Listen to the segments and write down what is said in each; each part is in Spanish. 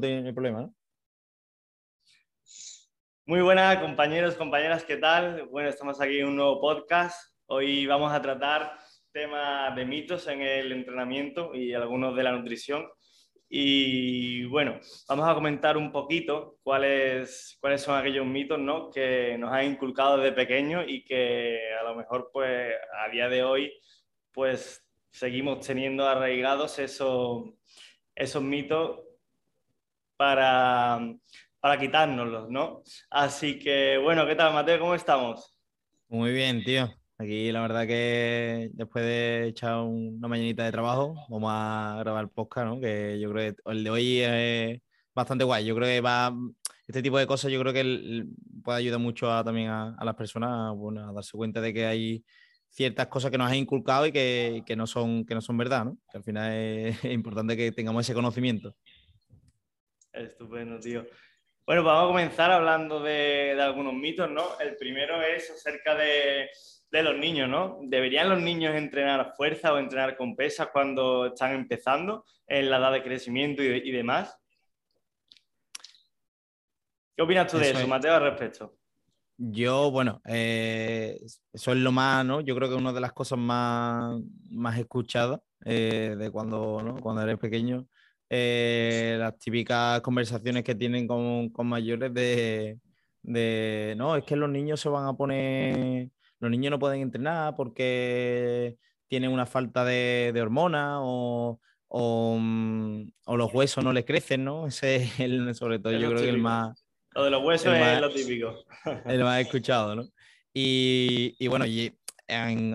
no problema, ¿no? Muy buenas compañeros, compañeras, ¿qué tal? Bueno, estamos aquí en un nuevo podcast. Hoy vamos a tratar temas de mitos en el entrenamiento y algunos de la nutrición. Y bueno, vamos a comentar un poquito cuáles, cuáles son aquellos mitos ¿no? que nos han inculcado desde pequeños y que a lo mejor pues a día de hoy pues seguimos teniendo arraigados esos, esos mitos para, para quitárnoslos, ¿no? Así que bueno, ¿qué tal Mateo? ¿Cómo estamos? Muy bien, tío. Aquí la verdad que después de echar una mañanita de trabajo, vamos a grabar el podcast, ¿no? Que yo creo que el de hoy es bastante guay. Yo creo que va, este tipo de cosas yo creo que puede ayudar mucho a, también a, las personas a darse cuenta de que hay ciertas cosas que nos han inculcado y que, que, no, son, que no son verdad, ¿no? Que al final es, importante que tengamos ese conocimiento. Estupendo, tío. Bueno, vamos a comenzar hablando de, de algunos mitos, ¿no? El primero es acerca de de los niños, ¿no? ¿Deberían los niños entrenar fuerza o entrenar con pesas cuando están empezando en la edad de crecimiento y, demás? ¿Qué opinas tú de eso, Mateo, al respecto? Yo, bueno, eh, eso es lo más, ¿no? Yo creo que una de las cosas más, más escuchadas eh, de cuando, ¿no? cuando eres pequeño. Eh, las típicas conversaciones que tienen con, con mayores de, de, no, es que los niños se van a poner los niños no pueden entrenar porque tienen una falta de, hormonas o, mm, o, los huesos no les crecen, ¿no? Ese es el, sobre todo, yo creo que el más... Lo de los huesos es lo típico. El más escuchado, ¿no? Y, y bueno, y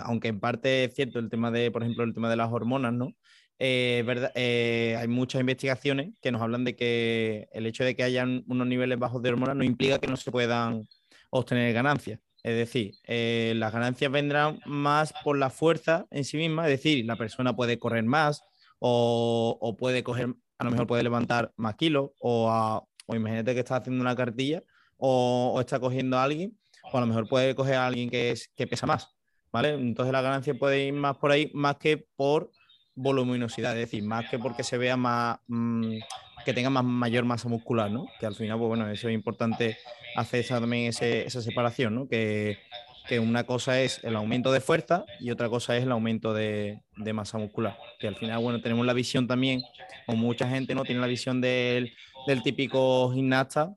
aunque en parte es cierto el tema de, por ejemplo, el tema de las hormonas, ¿no? Eh, eh, hay muchas investigaciones que nos hablan de que el hecho de que hayan unos niveles bajos de hormonas no implica que no se puedan obtener ganancias. Es decir, eh, las ganancias vendrán más por la fuerza en sí misma, es decir, la persona puede correr más o, puede coger, a lo mejor puede levantar más kilos o, imagínate que está haciendo una cartilla o, está cogiendo a alguien o a lo mejor puede coger a alguien que, es, que pesa más, ¿vale? Entonces la ganancia puede ir más por ahí, más que por voluminosidad, es decir, más que porque se vea más, mm, que tenga más mayor masa muscular, ¿no? Que al final, pues bueno, eso es importante hacer también esa separación, ¿no? Que, que, una cosa es el aumento de fuerza y otra cosa es el aumento de, de, masa muscular. Que al final, bueno, tenemos la visión también, o mucha gente no tiene la visión del, del típico gimnasta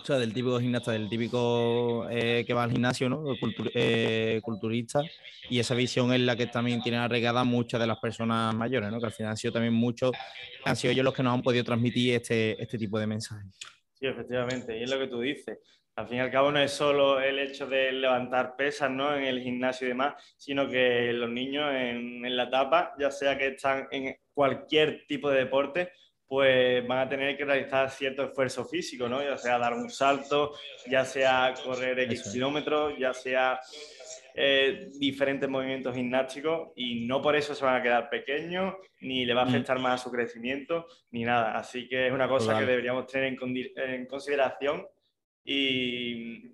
o sea, del típico gimnasta, del típico eh, que va al gimnasio, ¿no? Eh, culturista. Y esa visión es la que también tienen arraigada muchas de las personas mayores, ¿no? Que al final han sido también muchos, han sido ellos los que nos han podido transmitir este, este tipo de mensajes. Sí, efectivamente, y es lo que tú dices. Al fin y al cabo no es solo el hecho de levantar pesas ¿no? en el gimnasio y demás, sino que los niños en, en la etapa, ya sea que están en cualquier tipo de deporte, pues van a tener que realizar cierto esfuerzo físico, ¿no? Ya sea dar un salto, ya sea correr X kilómetros, ya sea eh, diferentes movimientos gimnásticos y no por eso se van a quedar pequeños, ni le va a mm. afectar más a su crecimiento, ni nada. Así que es una cosa que deberíamos tener en, consideración y,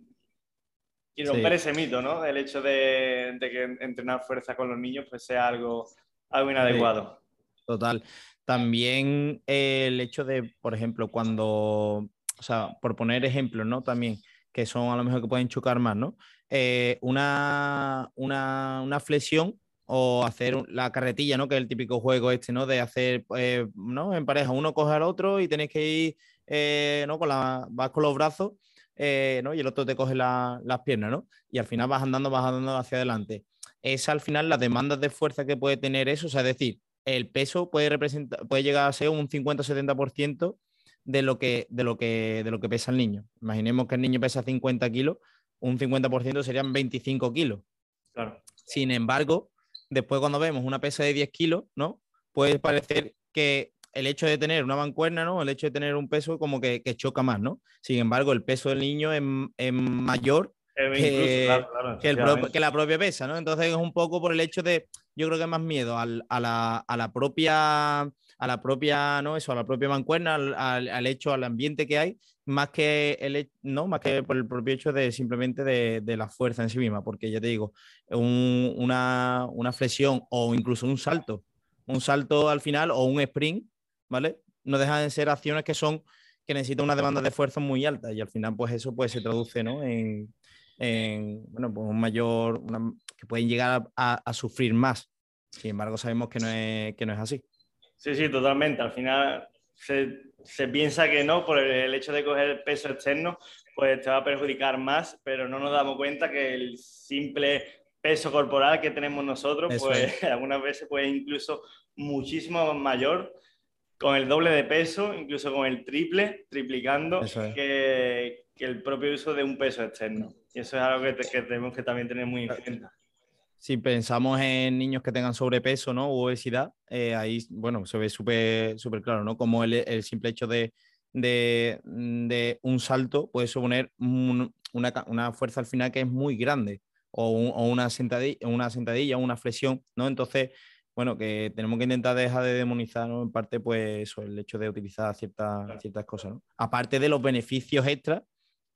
y romper ese mito, ¿no? El hecho de, que entrenar fuerza con los niños pues sea algo, algo inadecuado. Total. También el hecho de, por ejemplo, cuando, o sea, por poner ejemplos, ¿no? También, que son a lo mejor que pueden chocar más, ¿no? Eh, una, una, flexión o hacer la carretilla, ¿no? Que es el típico juego este, ¿no? De hacer, eh, ¿no? En pareja, uno coge al otro y tenéis que ir, eh, ¿no? Con la, vas con los brazos, ¿no? Y el otro te coge las piernas, ¿no? Y al final vas andando, vas andando hacia adelante. Es al final las demandas de fuerza que puede tener eso, o sea, es decir, el peso puede, representar, puede llegar a ser un 50-70% de lo, que, de, lo que, de lo que pesa el niño. Imaginemos que el niño pesa 50 kilos, un 50% serían 25 kilos. Claro. Sin embargo, después cuando vemos una pesa de 10 kilos, ¿no? Puede parecer que el hecho de tener una mancuerna, ¿no? El hecho de tener un peso como que, choca más, ¿no? Sin embargo, el peso del niño es, es mayor que, la propia pesa, ¿no? Entonces es un poco por el hecho de, yo creo que más miedo a, la, propia, a la propia, ¿no? Eso, a la propia mancuerna, al, hecho, al ambiente que hay, más que, el, ¿no? más que por el propio hecho de simplemente de, la fuerza en sí misma, porque ya te digo, una, una flexión o incluso un salto, un salto al final o un sprint, ¿vale? No dejan de ser acciones que son que necesita una demanda de esfuerzo muy alta y al final pues eso pues se traduce ¿no? en, bueno, pues un mayor, que pueden llegar a, sufrir más. Sin embargo, sabemos que no, es, que no es así. Sí, sí, totalmente. Al final se, se piensa que no, por el, hecho de coger peso externo, pues te va a perjudicar más, pero no nos damos cuenta que el simple peso corporal que tenemos nosotros, pues algunas veces pues incluso muchísimo mayor con el doble de peso, incluso con el triple, triplicando, que, el propio uso de un peso externo. Y eso es algo que, tenemos que también tener muy en cuenta. Si pensamos en niños que tengan sobrepeso ¿no? o obesidad, eh, ahí bueno, se ve súper claro, ¿no? Como el, simple hecho de, de, un salto puede suponer una, una, fuerza al final que es muy grande, o, una, sentadilla, una sentadilla, una flexión, ¿no? Entonces, bueno, que tenemos que intentar dejar de demonizar, ¿no? En parte, pues eso, el hecho de utilizar ciertas, ciertas cosas, ¿no? Aparte de los beneficios extras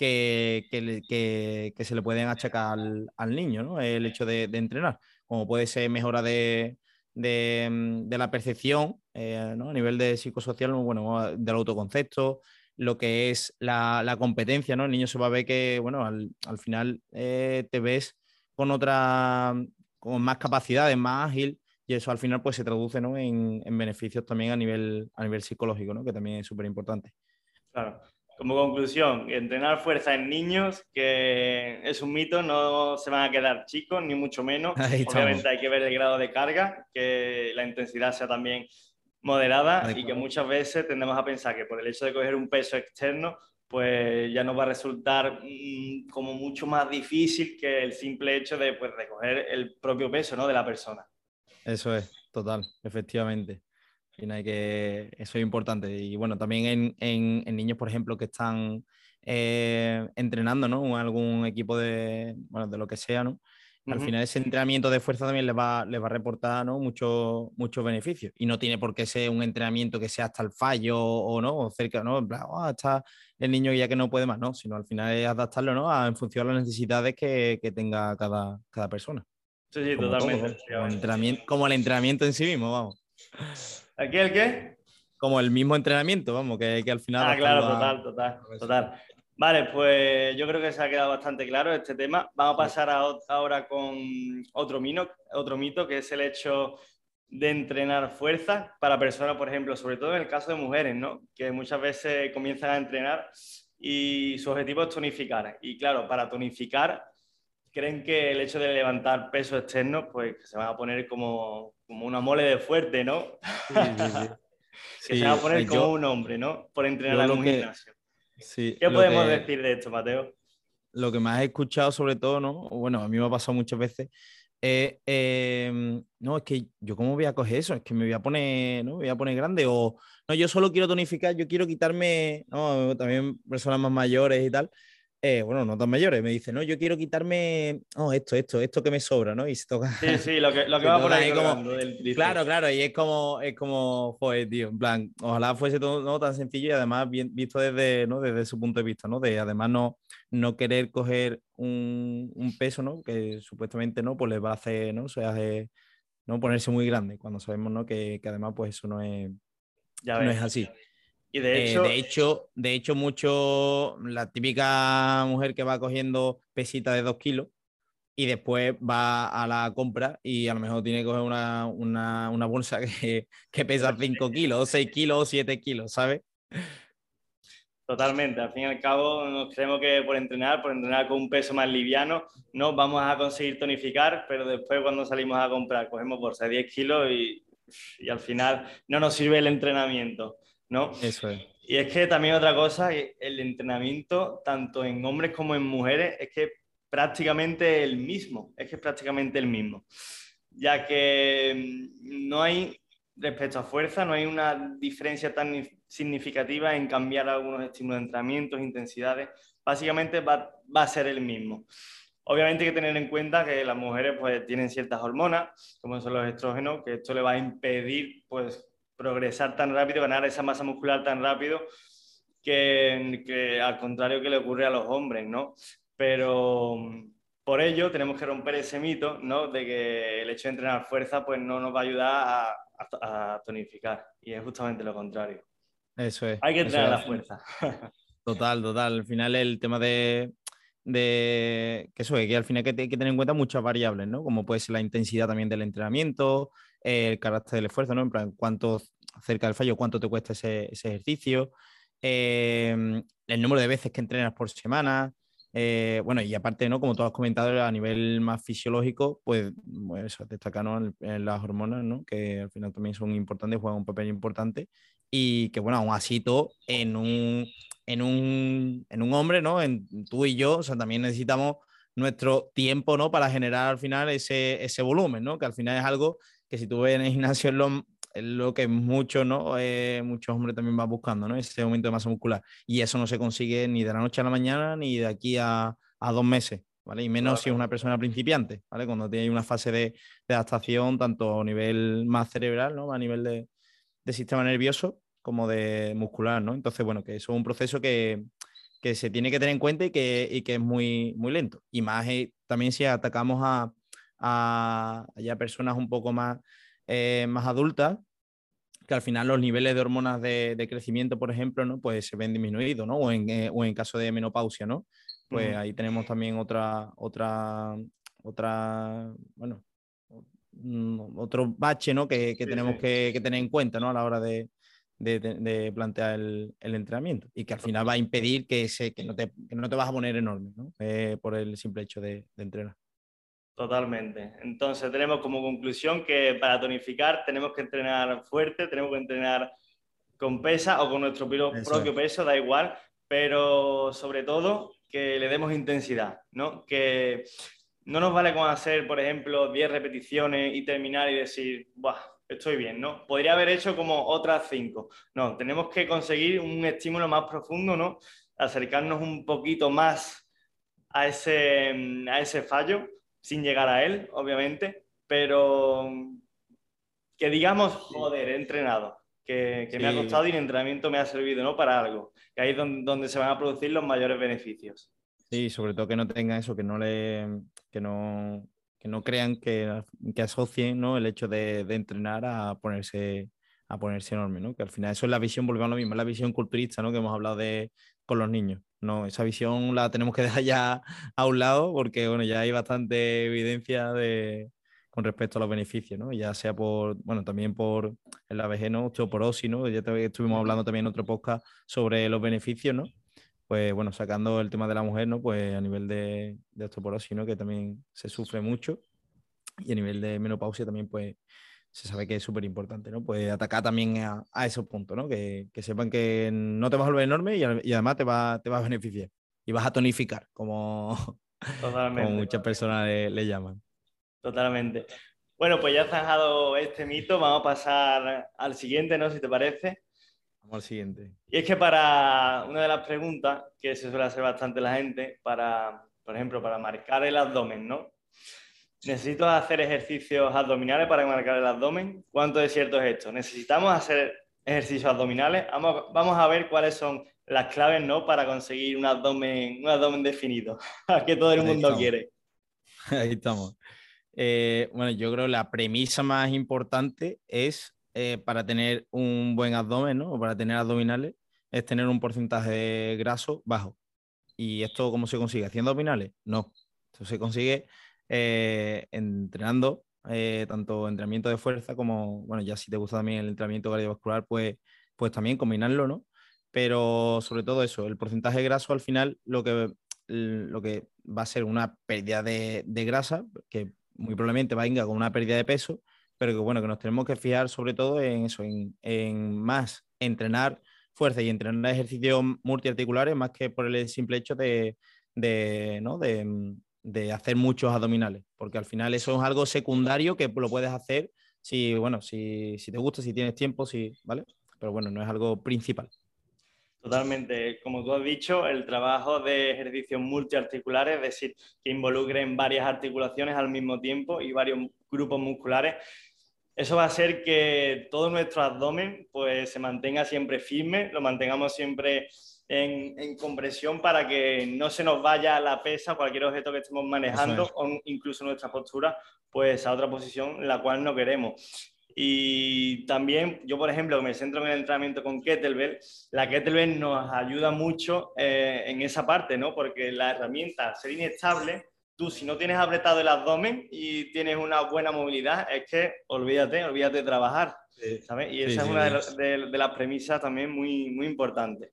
que, que, se le pueden achacar al, niño, ¿no? El hecho de, entrenar, como puede ser mejora de, de, la percepción, eh, ¿no? A nivel de psicosocial, bueno, del autoconcepto, lo que es la, competencia, ¿no? El niño se va a ver que, bueno, al, final eh, te ves con otra, con más capacidades, más ágil, y eso al final pues se traduce en, beneficios también a nivel, a nivel psicológico, ¿no? que también es súper importante. Claro. Como conclusión, entrenar fuerza en niños, que es un mito, no se van a quedar chicos, ni mucho menos. Obviamente hay que ver el grado de carga, que la intensidad sea también moderada y que muchas veces tendemos a pensar que por el hecho de coger un peso externo, pues ya nos va a resultar mm, como mucho más difícil que el simple hecho de, pues, de coger el propio peso ¿no? de la persona. Eso es, total, efectivamente. Que, eso es importante. Y bueno, también en, niños, por ejemplo, que están eh, entrenando, ¿no? En algún equipo de, bueno, de lo que sea, ¿no? Al final ese entrenamiento de fuerza también les va, les va a reportar ¿no? muchos mucho beneficios. Y no tiene por qué ser un entrenamiento que sea hasta el fallo o no, o cerca, ¿no? En plan, oh, está el niño ya que no puede más, ¿no? Sino al final es adaptarlo, ¿no? A, en función de las necesidades que, que tenga cada, cada persona. Sí, sí, totalmente. como, el entrenamiento en sí mismo, vamos. ¿Aquí el qué? Como el mismo entrenamiento, vamos, que, que al final. Ah, claro, total, total, total. Vale, pues yo creo que se ha quedado bastante claro este tema. Vamos a pasar ahora con otro, otro mito, que es el hecho de entrenar fuerza para personas, por ejemplo, sobre todo en el caso de mujeres, ¿no? Que muchas veces comienzan a entrenar y su objetivo es tonificar. Y claro, para tonificar creen que el hecho de levantar peso externo, pues se van a poner como, como una mole de fuerte, ¿no? Sí, sí, sí. que se va a poner como un hombre, ¿no? Por entrenar en un gimnasio. ¿Qué podemos decir de esto, Mateo? Lo que más he escuchado, sobre todo, ¿no? Bueno, a mí me ha pasado muchas veces. Em, no, es que yo cómo voy a coger eso, es que me voy a poner, ¿no? Me voy a poner grande o no, yo solo quiero tonificar, yo quiero quitarme, no, también personas más mayores y tal, eh, bueno, no tan mayores, me dice, no, yo quiero quitarme oh, esto, esto, esto que me sobra, ¿no? Y se toca. Sí, sí, lo que, lo que va por ahí. Como, claro, claro, y es como, es como, joder, tío, en plan, ojalá fuese todo ¿no? tan sencillo y además bien visto desde, ¿no? desde su punto de vista, ¿no? De además no, no querer coger un, un peso, ¿no? Que supuestamente, ¿no? Pues le va a hacer, ¿no? O sea, ¿no? Ponerse muy grande, cuando sabemos, ¿no? Que, que además, pues eso no es, ya no es así. Y de hecho... de hecho, de hecho, mucho, la típica mujer que va cogiendo pesita de dos kilos y después va a la compra y a lo mejor tiene que coger una, una, una bolsa que, que pesa 5 kilos, 6 kilos, 7 kilos, ¿sabes? Totalmente, al fin y al cabo nos creemos que por entrenar, por entrenar con un peso más liviano, no vamos a conseguir tonificar, pero después cuando salimos a comprar cogemos bolsa de 10 kilos y, y al final no nos sirve el entrenamiento. ¿No? Eso es. Y es que también otra cosa, el entrenamiento, tanto en hombres como en mujeres, es que prácticamente el mismo, es que es prácticamente el mismo, ya que mm, no hay, respecto a fuerza, no hay una diferencia tan significativa en cambiar algunos estímulos de entrenamiento, intensidades, básicamente va, va a ser el mismo. Obviamente hay que tener en cuenta que las mujeres pues, tienen ciertas hormonas, como son los estrógenos, que esto le va a impedir pues, progresar tan rápido, ganar esa masa muscular tan rápido, que, al contrario que le ocurre a los hombres, ¿no? Pero mm, por ello tenemos que romper ese mito, ¿no? De que el hecho de entrenar fuerza, pues no nos va a ayudar a, tonificar. Y es justamente lo contrario. Eso es. Hay que entrenar la fuerza. Total, total. Al final el tema de, de que eso es, que al final hay que, tener en cuenta muchas variables, ¿no? Como puede ser la intensidad también del entrenamiento, el carácter del esfuerzo, ¿no? En plan, cuánto cerca del fallo, cuánto te cuesta ese, ejercicio, em, el número de veces que entrenas por semana, eh, bueno, y aparte, ¿no? Como tú has comentado, a nivel más fisiológico, pues bueno, eso, destacar en, las hormonas, ¿no? Que al final también son importantes, juegan un papel importante y que, bueno, aún así todo en un, en un, en un hombre, ¿no? En tú y yo, o sea, también necesitamos nuestro tiempo, ¿no? Para generar al final ese, ese volumen, ¿no? Que al final es algo que si tú ves en el gimnasio es lo, lo que muchos, ¿no? Eh, muchos hombres también van buscando, ¿no? Ese aumento de masa muscular. Y eso no se consigue ni de la noche a la mañana ni de aquí a, a dos meses, ¿vale? Y menos si es una persona principiante, ¿vale? Cuando tiene una fase de, de adaptación tanto a nivel más cerebral, ¿no? A nivel de, de sistema nervioso como de muscular, ¿no? Entonces, bueno, que eso es un proceso que, que se tiene que tener en cuenta y que, y que es muy, muy lento. Y más eh, también si atacamos a, a, ya personas un poco más, eh, más adultas, que al final los niveles de hormonas de, de, crecimiento, por ejemplo, ¿no? Pues se ven disminuidos, ¿no? O en, eh, o en caso de menopausia, ¿no? Pues ahí tenemos también otra, otra, otra, bueno, otro bache, ¿no? Que, que tenemos Que, que, tener en cuenta, ¿no? A la hora de, de, plantear el, entrenamiento y que al final va a impedir que, ese, que, no, te, no te vas a poner enorme ¿no? Eh, por el simple hecho de, entrenar. Totalmente. Entonces tenemos como conclusión que para tonificar tenemos que entrenar fuerte, tenemos que entrenar con pesa o con nuestro propio peso, da igual, pero sobre todo que le demos intensidad, ¿no? Que no nos vale con hacer, por ejemplo, 10 repeticiones y terminar y decir, Buah, estoy bien, ¿no? Podría haber hecho como otras cinco. No, tenemos que conseguir un estímulo más profundo, ¿no? Acercarnos un poquito más a ese, a ese fallo, sin llegar a él, obviamente, pero que digamos, joder, he entrenado, que, me ha costado y el entrenamiento me ha servido, ¿no? Para algo, que ahí es donde, donde se van a producir los mayores beneficios. Sí, sobre todo que no tenga eso, que no le, que no, que no crean que, que asocien ¿no? el hecho de, de, entrenar a ponerse, a ponerse enorme, ¿no? que al final eso es la visión, volvemos a lo mismo, la visión culturista ¿no? que hemos hablado de, con los niños. No, esa visión la tenemos que dejar ya a un lado porque bueno, ya hay bastante evidencia de, con respecto a los beneficios, ¿no? ya sea por, bueno, también por el ABG, ¿no? osteoporosis, ¿no? ya estuvimos hablando también en otro podcast sobre los beneficios, ¿no? pues bueno, sacando el tema de la mujer, ¿no? Pues a nivel de, de osteoporosis, ¿no? Que también se sufre mucho. Y a nivel de menopausia también, pues se sabe que es súper importante, ¿no? Pues atacar también a, a esos puntos, ¿no? Que, que, sepan que no te vas a volver enorme y, y, además te va, te va a beneficiar. Y vas a tonificar, como, como muchas personas le, le, llaman. Totalmente. Bueno, pues ya zanjado este mito, vamos a pasar al siguiente, ¿no? Si te parece. Vamos al siguiente. Y es que para una de las preguntas que se suele hacer bastante la gente, para, por ejemplo, para marcar el abdomen, ¿no? ¿Necesito hacer ejercicios abdominales para marcar el abdomen? ¿Cuánto es cierto es esto? ¿Necesitamos hacer ejercicios abdominales? Vamos, a ver cuáles son las claves, ¿no? Para conseguir un abdomen, un abdomen definido, que todo el mundo quiere. Ahí estamos. Eh, bueno, yo creo que la premisa más importante es eh, para tener un buen abdomen, ¿no? O para tener abdominales, es tener un porcentaje graso bajo. ¿Y esto cómo se consigue? ¿Haciendo abdominales? No. Esto se consigue eh, entrenando, eh, tanto entrenamiento de fuerza como, bueno, ya si te gusta también el entrenamiento cardiovascular, pues, pues también combinarlo, ¿no? Pero sobre todo eso, el porcentaje graso al final lo que, lo que va a ser una pérdida de, de grasa, que muy probablemente va a ir con una pérdida de peso, pero que bueno, que nos tenemos que fijar sobre todo en eso, en, más entrenar fuerza y entrenar ejercicios multiarticulares más que por el simple hecho de, ¿no? de, hacer muchos abdominales, porque al final eso es algo secundario que lo puedes hacer si, bueno, si, si te gusta, si tienes tiempo, si, ¿vale? Pero bueno, no es algo principal. Totalmente. Como tú has dicho, el trabajo de ejercicios multiarticulares, es decir, que involucren varias articulaciones al mismo tiempo y varios grupos musculares, eso va a hacer que todo nuestro abdomen pues, se mantenga siempre firme, lo mantengamos siempre en, compresión para que no se nos vaya la pesa, cualquier objeto que estemos manejando o incluso nuestra postura, pues a otra posición la cual no queremos. Y también yo, por ejemplo, me centro en el entrenamiento con kettlebell, la kettlebell nos ayuda mucho eh, en esa parte, ¿no? Porque la herramienta, ser inestable, tú si no tienes apretado el abdomen y tienes una buena movilidad, es que olvídate, olvídate de trabajar, ¿sabes? Y esa es una de, de, las premisas también muy, muy importantes.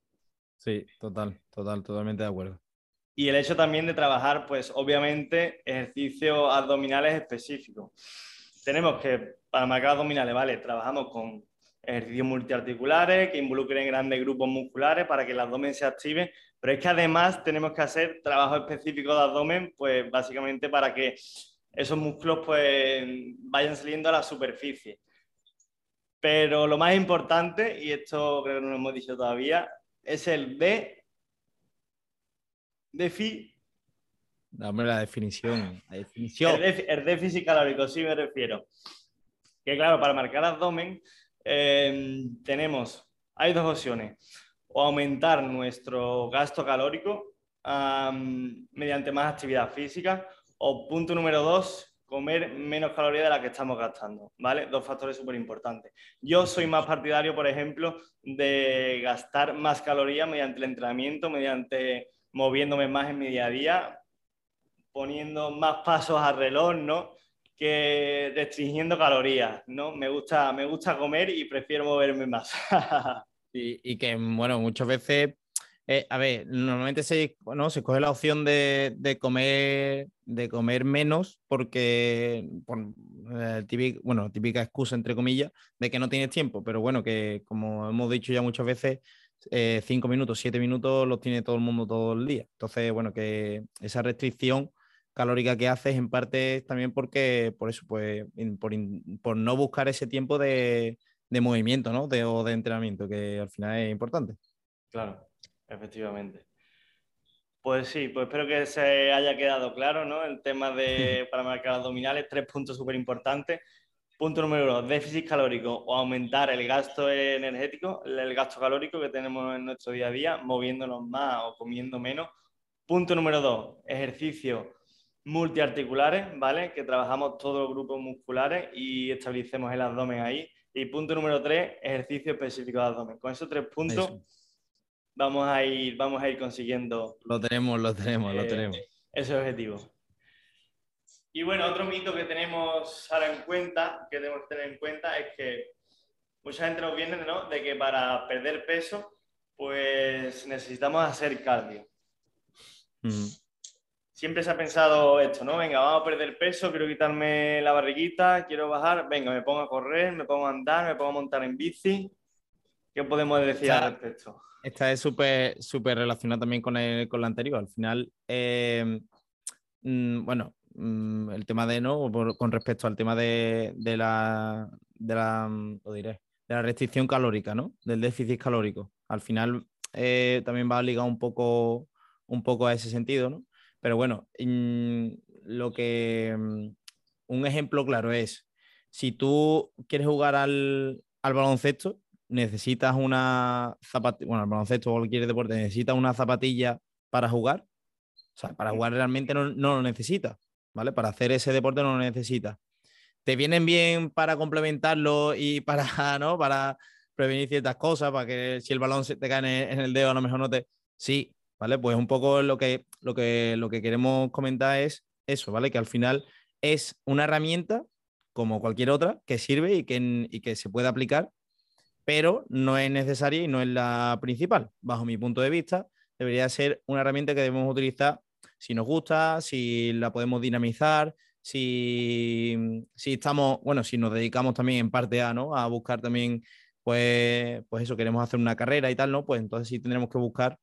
Sí, total, total, totalmente de acuerdo. Y el hecho también de trabajar, pues obviamente, ejercicios abdominales específicos. Tenemos que, para marcar abdominales, ¿vale? Trabajamos con ejercicios multiarticulares que involucren grandes grupos musculares para que el abdomen se active, pero es que además tenemos que hacer trabajo específico de abdomen, pues básicamente para que esos músculos pues vayan saliendo a la superficie. Pero lo más importante, y esto creo que no lo hemos dicho todavía, es el de defi Dame la definición. La definición. El, déficit calórico, sí me refiero. Que claro, para marcar abdomen eh, tenemos, hay dos opciones. O aumentar nuestro gasto calórico mediante más actividad física. O punto número dos, comer menos calorías de las que estamos gastando, ¿vale? Dos factores súper importantes. Yo soy más partidario, por ejemplo, de gastar más calorías mediante el entrenamiento, mediante moviéndome más en mi día a día, poniendo más pasos al reloj, ¿no? Que restringiendo calorías, ¿no? Me gusta, me gusta comer y prefiero moverme más. y, y que, bueno, muchas veces eh, a ver, normalmente se, bueno, se coge la opción de, comer, de comer menos porque, por, eh, típica, bueno, típica excusa entre comillas, de que no tienes tiempo, pero bueno, que como hemos dicho ya muchas veces, eh, cinco minutos, siete minutos los tiene todo el mundo todo el día. Entonces, bueno, que esa restricción calórica que haces en parte también porque, por eso, pues, por, no buscar ese tiempo de, movimiento, ¿no? De, o de entrenamiento, que al final es importante. Claro. Efectivamente. Pues sí, pues espero que se haya quedado claro, ¿no? El tema de para marcar abdominales, tres puntos súper importantes. Punto número uno, déficit calórico o aumentar el gasto energético, el gasto calórico que tenemos en nuestro día a día, moviéndonos más o comiendo menos. Punto número dos, ejercicios multiarticulares, ¿vale? Que trabajamos todos los grupos musculares y establecemos el abdomen ahí. Y punto número tres, ejercicio específico de abdomen. Con esos tres puntos vamos a ir, vamos a ir consiguiendo. Lo tenemos, lo tenemos, lo eh, tenemos. Ese objetivo. Y bueno, otro mito que tenemos ahora en cuenta, que debemos tener en cuenta, es que mucha gente nos viene ¿no? de que para perder peso, pues necesitamos hacer cardio. Siempre se ha pensado esto, ¿no? Venga, vamos a perder peso, quiero quitarme la barriguita, quiero bajar, venga, me pongo a correr, me pongo a andar, me pongo a montar en bici. ¿Qué podemos decir al respecto? Esta es súper súper relacionada también con, el, con la anterior. Al final, eh, mm, bueno, mm, el tema de, ¿no? con respecto al tema de, de la, de la, mm, diré, de la restricción calórica, ¿no? Del déficit calórico. Al final eh, también va ligado un poco, un poco a ese sentido, ¿no? Pero bueno, lo que un ejemplo claro es, si tú quieres jugar al, al baloncesto, necesitas una zapatilla, bueno, el baloncesto o cualquier deporte, necesitas una zapatilla para jugar. O sea, para jugar realmente no, lo necesitas, ¿vale? Para hacer ese deporte no lo necesitas. ¿Te vienen bien para complementarlo y para, ¿no? Para prevenir ciertas cosas, para que si el balón se te cae en el dedo a lo mejor no te... Sí, ¿vale? Pues un poco lo que, lo que, lo que queremos comentar es eso, ¿vale? Que al final es una herramienta como cualquier otra que sirve y que, y que se puede aplicar pero no es necesaria y no es la principal. Bajo mi punto de vista, debería ser una herramienta que debemos utilizar si nos gusta, si la podemos dinamizar, si, si estamos, bueno, si nos dedicamos también en parte a, ¿no? A buscar también, pues, pues eso, queremos hacer una carrera y tal, ¿no? Pues entonces sí tendremos que buscar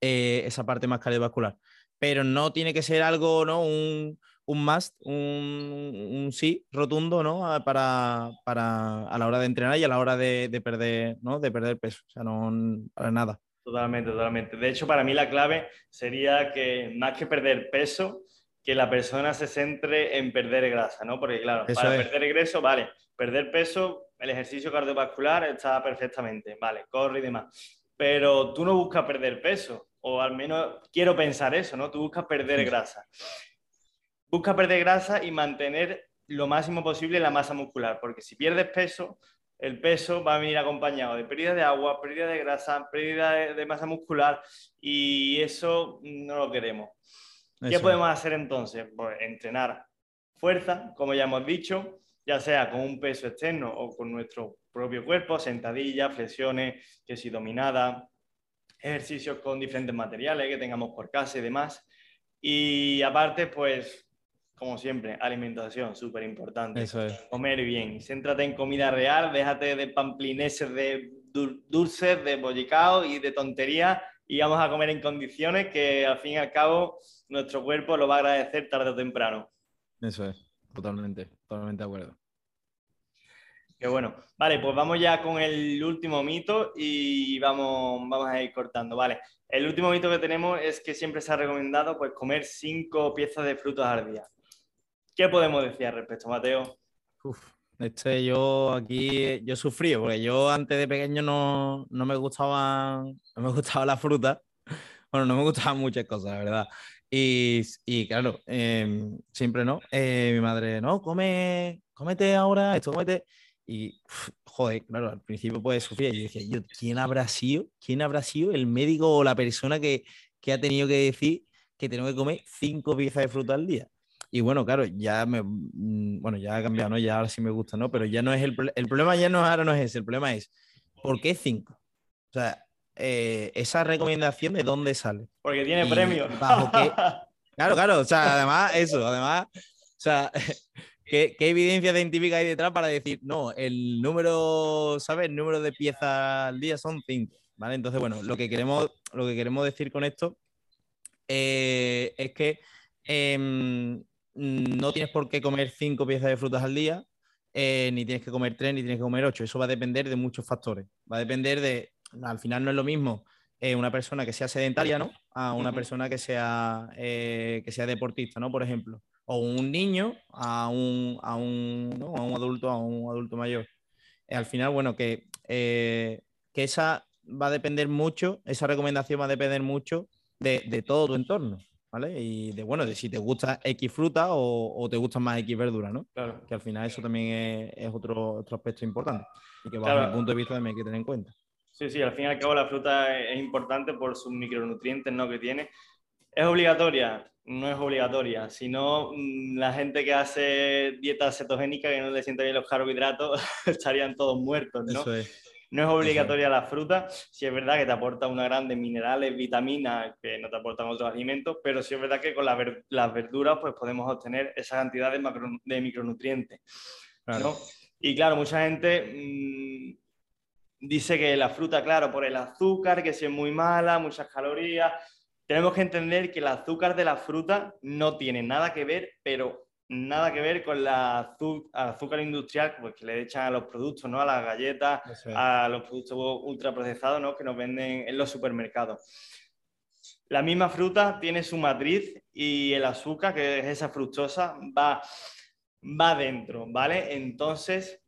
eh, esa parte más cardiovascular. Pero no tiene que ser algo, ¿no? Un, un must, un, sí rotundo, ¿no? Para, para, a la hora de entrenar y a la hora de, perder, ¿no? De perder peso. O sea, no para nada. Totalmente, totalmente. De hecho, para mí la clave sería que más que perder peso, que la persona se centre en perder grasa, ¿no? Porque claro, para perder grasa, vale, perder peso, el ejercicio cardiovascular está perfectamente, vale, corre y demás. Pero tú no buscas perder peso, o al menos quiero pensar eso, ¿no? Tú buscas perder grasa busca perder grasa y mantener lo máximo posible la masa muscular, porque si pierdes peso, el peso va a venir acompañado de pérdida de agua, pérdida de grasa, pérdida de, masa muscular y eso no lo queremos. ¿Qué podemos hacer entonces? Pues entrenar fuerza, como ya hemos dicho, ya sea con un peso externo o con nuestro propio cuerpo, sentadillas, flexiones, que si dominada, ejercicios con diferentes materiales que tengamos por casa y demás. Y aparte, pues, como siempre, alimentación, súper importante. Eso es. Comer bien. Céntrate en comida real, déjate de pamplineses, de dulces, de bollicao y de tonterías y vamos a comer en condiciones que al fin y al cabo nuestro cuerpo lo va a agradecer tarde o temprano. Eso es, totalmente, totalmente de acuerdo. Qué bueno. Vale, pues vamos ya con el último mito y vamos, vamos a ir cortando. Vale, el último mito que tenemos es que siempre se ha recomendado pues, comer cinco piezas de frutos al día. ¿Qué podemos decir al respecto, Mateo? Uf, este yo aquí, yo sufrí, porque yo antes de pequeño no, no me gustaba, no me gustaba la fruta. Bueno, no me gustaban muchas cosas, la verdad. Y, y claro, em, siempre no. Eh, mi madre, no, come, cómete ahora esto, cómete. Y, joder, claro, al principio pues sufría. Yo decía, yo, ¿quién habrá sido? ¿Quién habrá sido el médico o la persona que, que ha tenido que decir que tengo que comer cinco piezas de fruta al día? Y bueno, claro, ya me, mm, bueno, ya ha cambiado, ¿no? Ya ahora sí me gusta, ¿no? Pero ya no es el, el problema, ya no ahora no es ese, el problema es, ¿por qué cinco? O sea, eh, esa recomendación de dónde sale. Porque tiene premio. Claro, claro, o sea, además, eso, además, o sea, ¿Qué, evidencia científica hay detrás para decir, no, el número, ¿sabes? El número de piezas al día son cinco, ¿vale? Entonces, bueno, lo que queremos, lo que queremos decir con esto eh, es que em, no tienes por qué comer cinco piezas de frutas al día, eh, ni tienes que comer tres, ni tienes que comer ocho. Eso va a depender de muchos factores. Va a depender de, al final no es lo mismo eh, una persona que sea sedentaria, ¿no? A una persona que sea, que sea deportista, ¿no? Por ejemplo o un niño a un, a un, ¿no? a un adulto, a un adulto mayor. Eh, al final, bueno, que, eh, que esa va a depender mucho, esa recomendación va a depender mucho de, de todo tu entorno, ¿vale? Y de, bueno, de si te gusta X fruta o, o te gustan más X verdura, ¿no? Claro. Que al final eso también es, es otro, otro aspecto importante y que bajo mi punto de vista también hay que tener en cuenta. Sí, sí, al fin y al cabo la fruta es importante por sus micronutrientes ¿no? que tiene. ¿Es obligatoria? no es obligatoria, sino mm, la gente que hace dieta cetogénica que no le sienta bien los carbohidratos estarían todos muertos, ¿no? No es obligatoria la fruta, si es verdad que te aporta una gran de minerales, vitaminas que no te aportan otros alimentos, pero sí es verdad que con las verduras pues podemos obtener esa cantidad de, micronutrientes. Y claro, mucha gente mm, dice que la fruta, claro, por el azúcar, que si es muy mala, muchas calorías, tenemos que entender que el azúcar de la fruta no tiene nada que ver, pero nada que ver con la azúcar industrial pues, que le echan a los productos, ¿no? a las galletas, a los productos ultraprocesados ¿no? que nos venden en los supermercados. La misma fruta tiene su matriz y el azúcar, que es esa fructosa, va, va dentro, ¿vale? Entonces,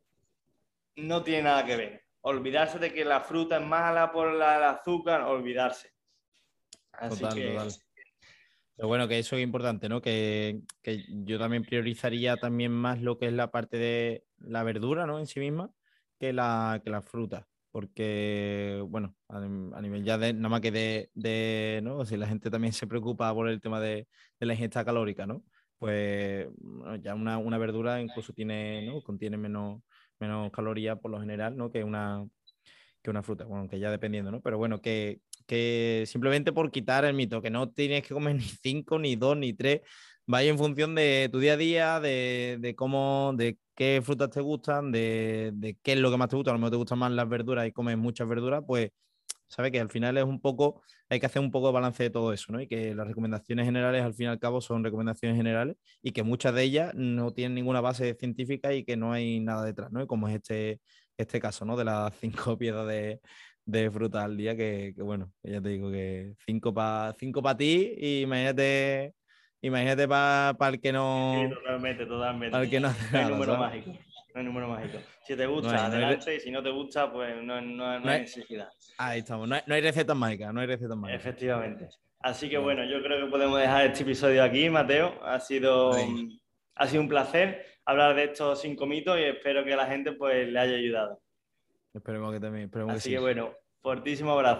no tiene nada que ver. Olvidarse de que la fruta es mala por el azúcar, olvidarse total, total. Pero bueno, que eso es importante, ¿no? Que, yo también priorizaría también más lo que es la parte de la verdura, ¿no? En sí misma, que la, que fruta. Porque, bueno, a, nivel ya de, nada más que de, ¿no? Si la gente también se preocupa por el tema de, la ingesta calórica, ¿no? Pues ya una, una, verdura incluso tiene, ¿no? Contiene menos, menos calorías por lo general, ¿no? Que una, que una fruta, bueno, que ya dependiendo, ¿no? Pero bueno, que, que simplemente por quitar el mito, que no tienes que comer ni cinco, ni dos, ni tres, vaya en función de tu día a día, de, de cómo, de qué frutas te gustan, de, de, qué es lo que más te gusta, a lo mejor te gustan más las verduras y comes muchas verduras, pues sabe que al final es un poco, hay que hacer un poco de balance de todo eso, ¿no? Y que las recomendaciones generales al fin y al cabo son recomendaciones generales y que muchas de ellas no tienen ninguna base científica y que no hay nada detrás, ¿no? Y como es este, este caso, ¿no? De las cinco piedras de, de fruta al día, que, bueno, ya te digo que cinco para cinco para ti y imagínate, imagínate para el que no... Sí, totalmente, totalmente. Que no hace no hay número mágico. No hay número mágico. Si te gusta, adelante, y si no te gusta, pues no, no, hay necesidad. Ahí estamos, no hay, no hay recetas mágicas, no hay recetas mágicas. Efectivamente. Así que bueno, yo creo que podemos dejar este episodio aquí, Mateo. Ha sido, ha sido un placer hablar de estos cinco mitos y espero que la gente pues le haya ayudado. Esperemos que también. Esperemos Así que, que bueno, fortísimo abrazo.